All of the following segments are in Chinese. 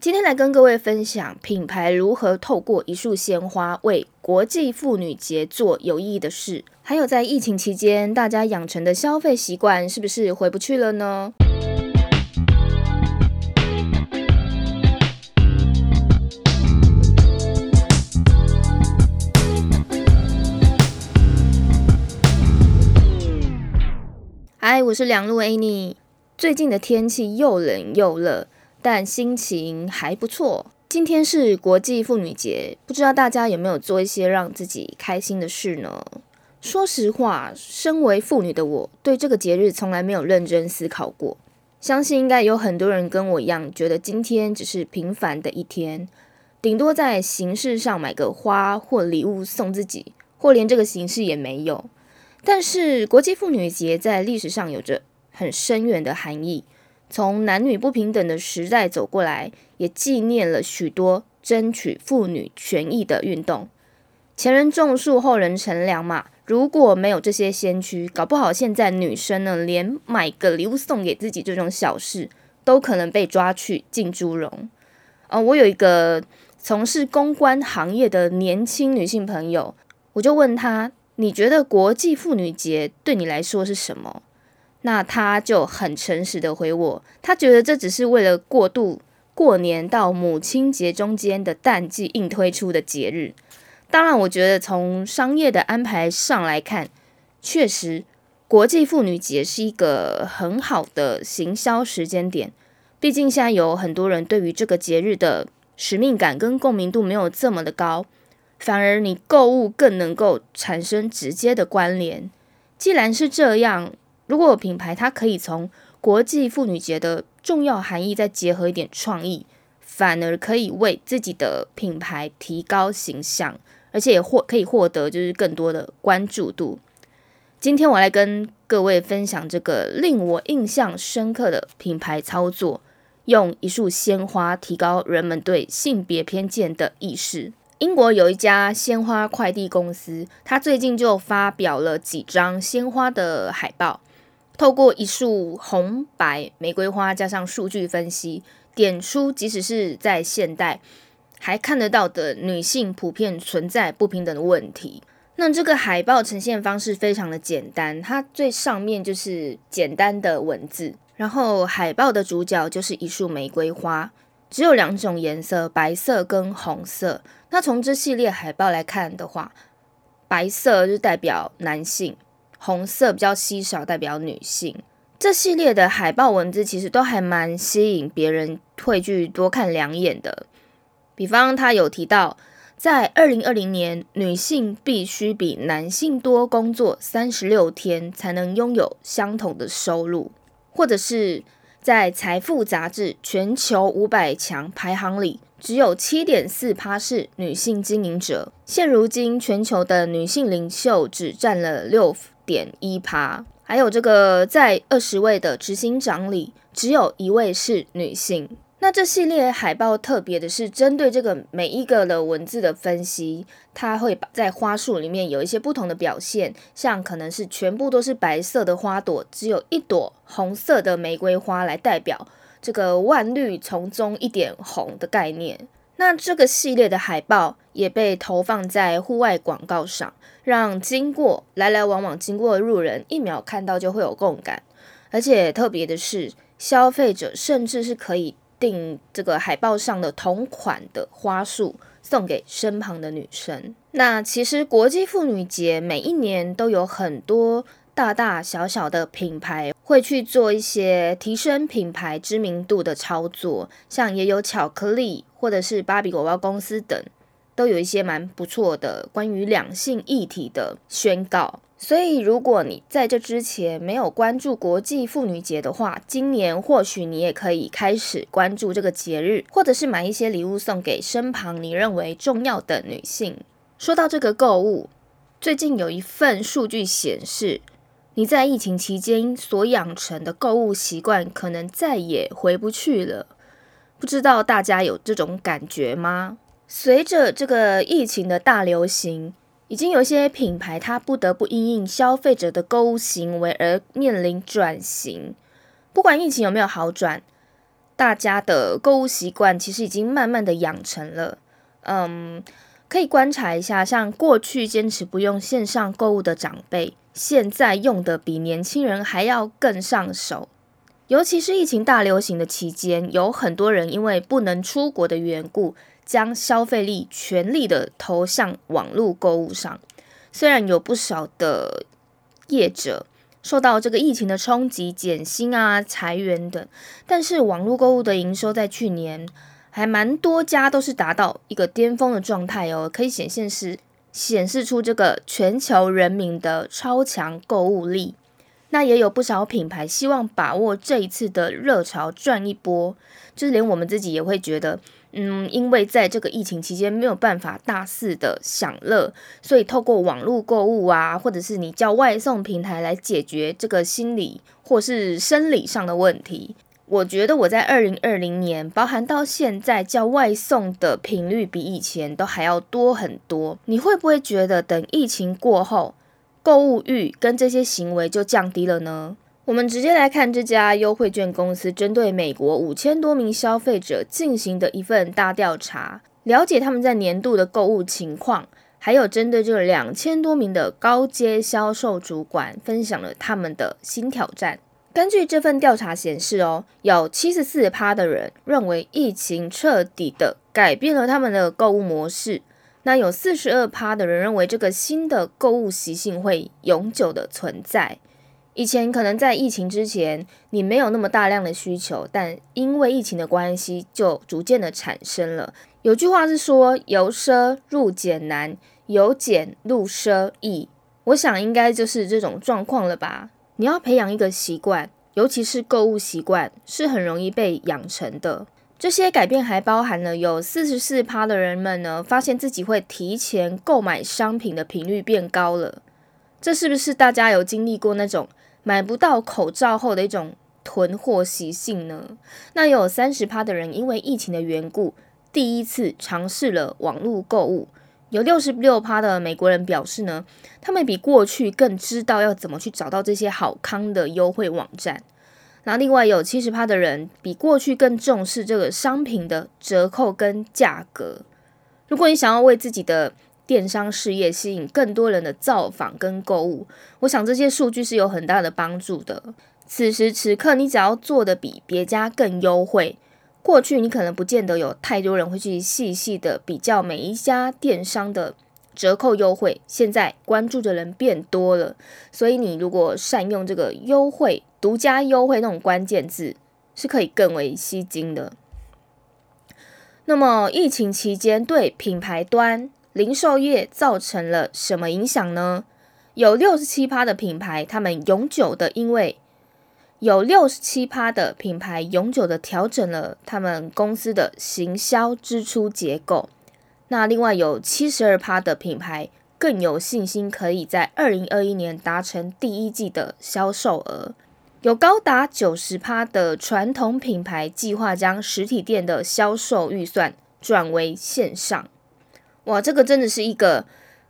今天来跟各位分享品牌如何透过一束鲜花为国际妇女节做有意义的事，还有在疫情期间大家养成的消费习惯是不是回不去了呢？嗨，我是梁璐 Annie。最近的天气又冷又热。但心情还不错。今天是国际妇女节，不知道大家有没有做一些让自己开心的事呢？说实话，身为妇女的我，对这个节日从来没有认真思考过。相信应该有很多人跟我一样，觉得今天只是平凡的一天，顶多在形式上买个花或礼物送自己，或连这个形式也没有。但是国际妇女节在历史上有着很深远的含义。从男女不平等的时代走过来，也纪念了许多争取妇女权益的运动。前人种树，后人乘凉嘛。如果没有这些先驱，搞不好现在女生呢，连买个礼物送给自己这种小事，都可能被抓去进猪笼。呃，我有一个从事公关行业的年轻女性朋友，我就问她：“你觉得国际妇女节对你来说是什么？”那他就很诚实的回我，他觉得这只是为了过渡过年到母亲节中间的淡季硬推出的节日。当然，我觉得从商业的安排上来看，确实国际妇女节是一个很好的行销时间点。毕竟现在有很多人对于这个节日的使命感跟共鸣度没有这么的高，反而你购物更能够产生直接的关联。既然是这样。如果品牌它可以从国际妇女节的重要含义再结合一点创意，反而可以为自己的品牌提高形象，而且也获可以获得就是更多的关注度。今天我来跟各位分享这个令我印象深刻的品牌操作，用一束鲜花提高人们对性别偏见的意识。英国有一家鲜花快递公司，它最近就发表了几张鲜花的海报。透过一束红白玫瑰花，加上数据分析，点出即使是在现代还看得到的女性普遍存在不平等的问题。那这个海报呈现方式非常的简单，它最上面就是简单的文字，然后海报的主角就是一束玫瑰花，只有两种颜色，白色跟红色。那从这系列海报来看的话，白色就代表男性。红色比较稀少，代表女性。这系列的海报文字其实都还蛮吸引别人会去多看两眼的。比方，他有提到，在二零二零年，女性必须比男性多工作三十六天才能拥有相同的收入，或者是在财富杂志全球五百强排行里，只有七点四趴是女性经营者。现如今，全球的女性领袖只占了六。点一趴，还有这个在二十位的执行长里，只有一位是女性。那这系列海报特别的是，针对这个每一个的文字的分析，它会在花束里面有一些不同的表现，像可能是全部都是白色的花朵，只有一朵红色的玫瑰花来代表这个万绿丛中一点红的概念。那这个系列的海报也被投放在户外广告上，让经过来来往往经过的路人一秒看到就会有共感。而且特别的是，消费者甚至是可以订这个海报上的同款的花束送给身旁的女生。那其实国际妇女节每一年都有很多大大小小的品牌会去做一些提升品牌知名度的操作，像也有巧克力。或者是芭比果包公司等，都有一些蛮不错的关于两性议题的宣告。所以，如果你在这之前没有关注国际妇女节的话，今年或许你也可以开始关注这个节日，或者是买一些礼物送给身旁你认为重要的女性。说到这个购物，最近有一份数据显示，你在疫情期间所养成的购物习惯，可能再也回不去了。不知道大家有这种感觉吗？随着这个疫情的大流行，已经有些品牌它不得不因应消费者的购物行为而面临转型。不管疫情有没有好转，大家的购物习惯其实已经慢慢的养成了。嗯，可以观察一下，像过去坚持不用线上购物的长辈，现在用的比年轻人还要更上手。尤其是疫情大流行的期间，有很多人因为不能出国的缘故，将消费力全力的投向网络购物上。虽然有不少的业者受到这个疫情的冲击，减薪啊、裁员等，但是网络购物的营收在去年还蛮多家都是达到一个巅峰的状态哦，可以显现是显示出这个全球人民的超强购物力。那也有不少品牌希望把握这一次的热潮赚一波，就是连我们自己也会觉得，嗯，因为在这个疫情期间没有办法大肆的享乐，所以透过网络购物啊，或者是你叫外送平台来解决这个心理或是生理上的问题。我觉得我在二零二零年，包含到现在叫外送的频率比以前都还要多很多。你会不会觉得等疫情过后？购物欲跟这些行为就降低了呢？我们直接来看这家优惠券公司针对美国五千多名消费者进行的一份大调查，了解他们在年度的购物情况，还有针对这两千多名的高阶销售主管分享了他们的新挑战。根据这份调查显示，哦，有七十四趴的人认为疫情彻底的改变了他们的购物模式。那有四十二趴的人认为这个新的购物习性会永久的存在。以前可能在疫情之前，你没有那么大量的需求，但因为疫情的关系，就逐渐的产生了。有句话是说“由奢入俭难，由俭入奢易”，我想应该就是这种状况了吧。你要培养一个习惯，尤其是购物习惯，是很容易被养成的。这些改变还包含了有四十四趴的人们呢，发现自己会提前购买商品的频率变高了。这是不是大家有经历过那种买不到口罩后的一种囤货习性呢？那有三十趴的人因为疫情的缘故，第一次尝试了网络购物。有六十六趴的美国人表示呢，他们比过去更知道要怎么去找到这些好康的优惠网站。那另外有七十趴的人比过去更重视这个商品的折扣跟价格。如果你想要为自己的电商事业吸引更多人的造访跟购物，我想这些数据是有很大的帮助的。此时此刻，你只要做的比别家更优惠，过去你可能不见得有太多人会去细细的比较每一家电商的。折扣优惠，现在关注的人变多了，所以你如果善用这个优惠、独家优惠那种关键字，是可以更为吸睛的。那么疫情期间对品牌端零售业造成了什么影响呢？有六十七趴的品牌，他们永久的因为有六十七趴的品牌永久的调整了他们公司的行销支出结构。那另外有七十二趴的品牌更有信心，可以在二零二一年达成第一季的销售额。有高达九十趴的传统品牌计划将实体店的销售预算转为线上。哇，这个真的是一个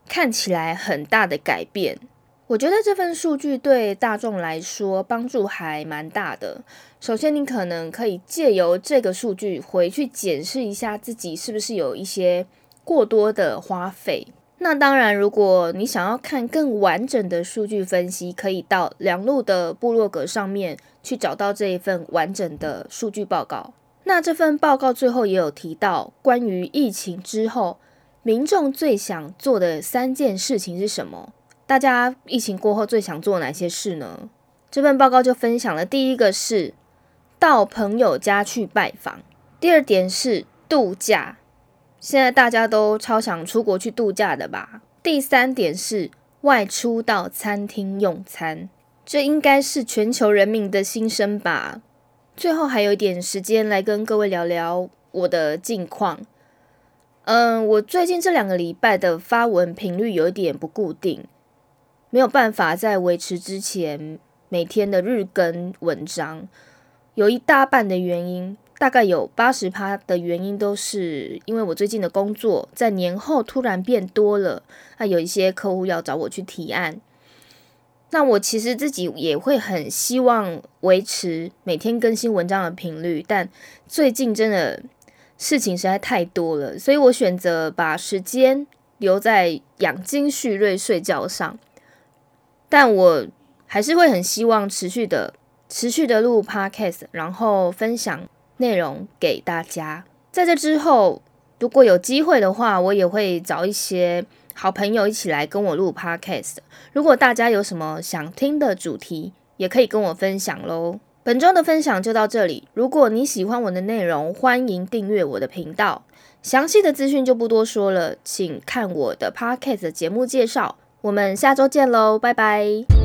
看起来很大的改变。我觉得这份数据对大众来说帮助还蛮大的。首先，你可能可以借由这个数据回去检视一下自己是不是有一些。过多的花费。那当然，如果你想要看更完整的数据分析，可以到梁路的部落格上面去找到这一份完整的数据报告。那这份报告最后也有提到，关于疫情之后，民众最想做的三件事情是什么？大家疫情过后最想做哪些事呢？这份报告就分享了，第一个是到朋友家去拜访，第二点是度假。现在大家都超想出国去度假的吧？第三点是外出到餐厅用餐，这应该是全球人民的心声吧。最后还有一点时间来跟各位聊聊我的近况。嗯，我最近这两个礼拜的发文频率有一点不固定，没有办法在维持之前每天的日更文章，有一大半的原因。大概有八十趴的原因都是因为我最近的工作在年后突然变多了，那有一些客户要找我去提案，那我其实自己也会很希望维持每天更新文章的频率，但最近真的事情实在太多了，所以我选择把时间留在养精蓄锐、睡觉上。但我还是会很希望持续的、持续的录 podcast，然后分享内容给大家。在这之后，如果有机会的话，我也会找一些。好朋友一起来跟我录 podcast，如果大家有什么想听的主题，也可以跟我分享喽。本周的分享就到这里，如果你喜欢我的内容，欢迎订阅我的频道。详细的资讯就不多说了，请看我的 podcast 节目介绍。我们下周见喽，拜拜。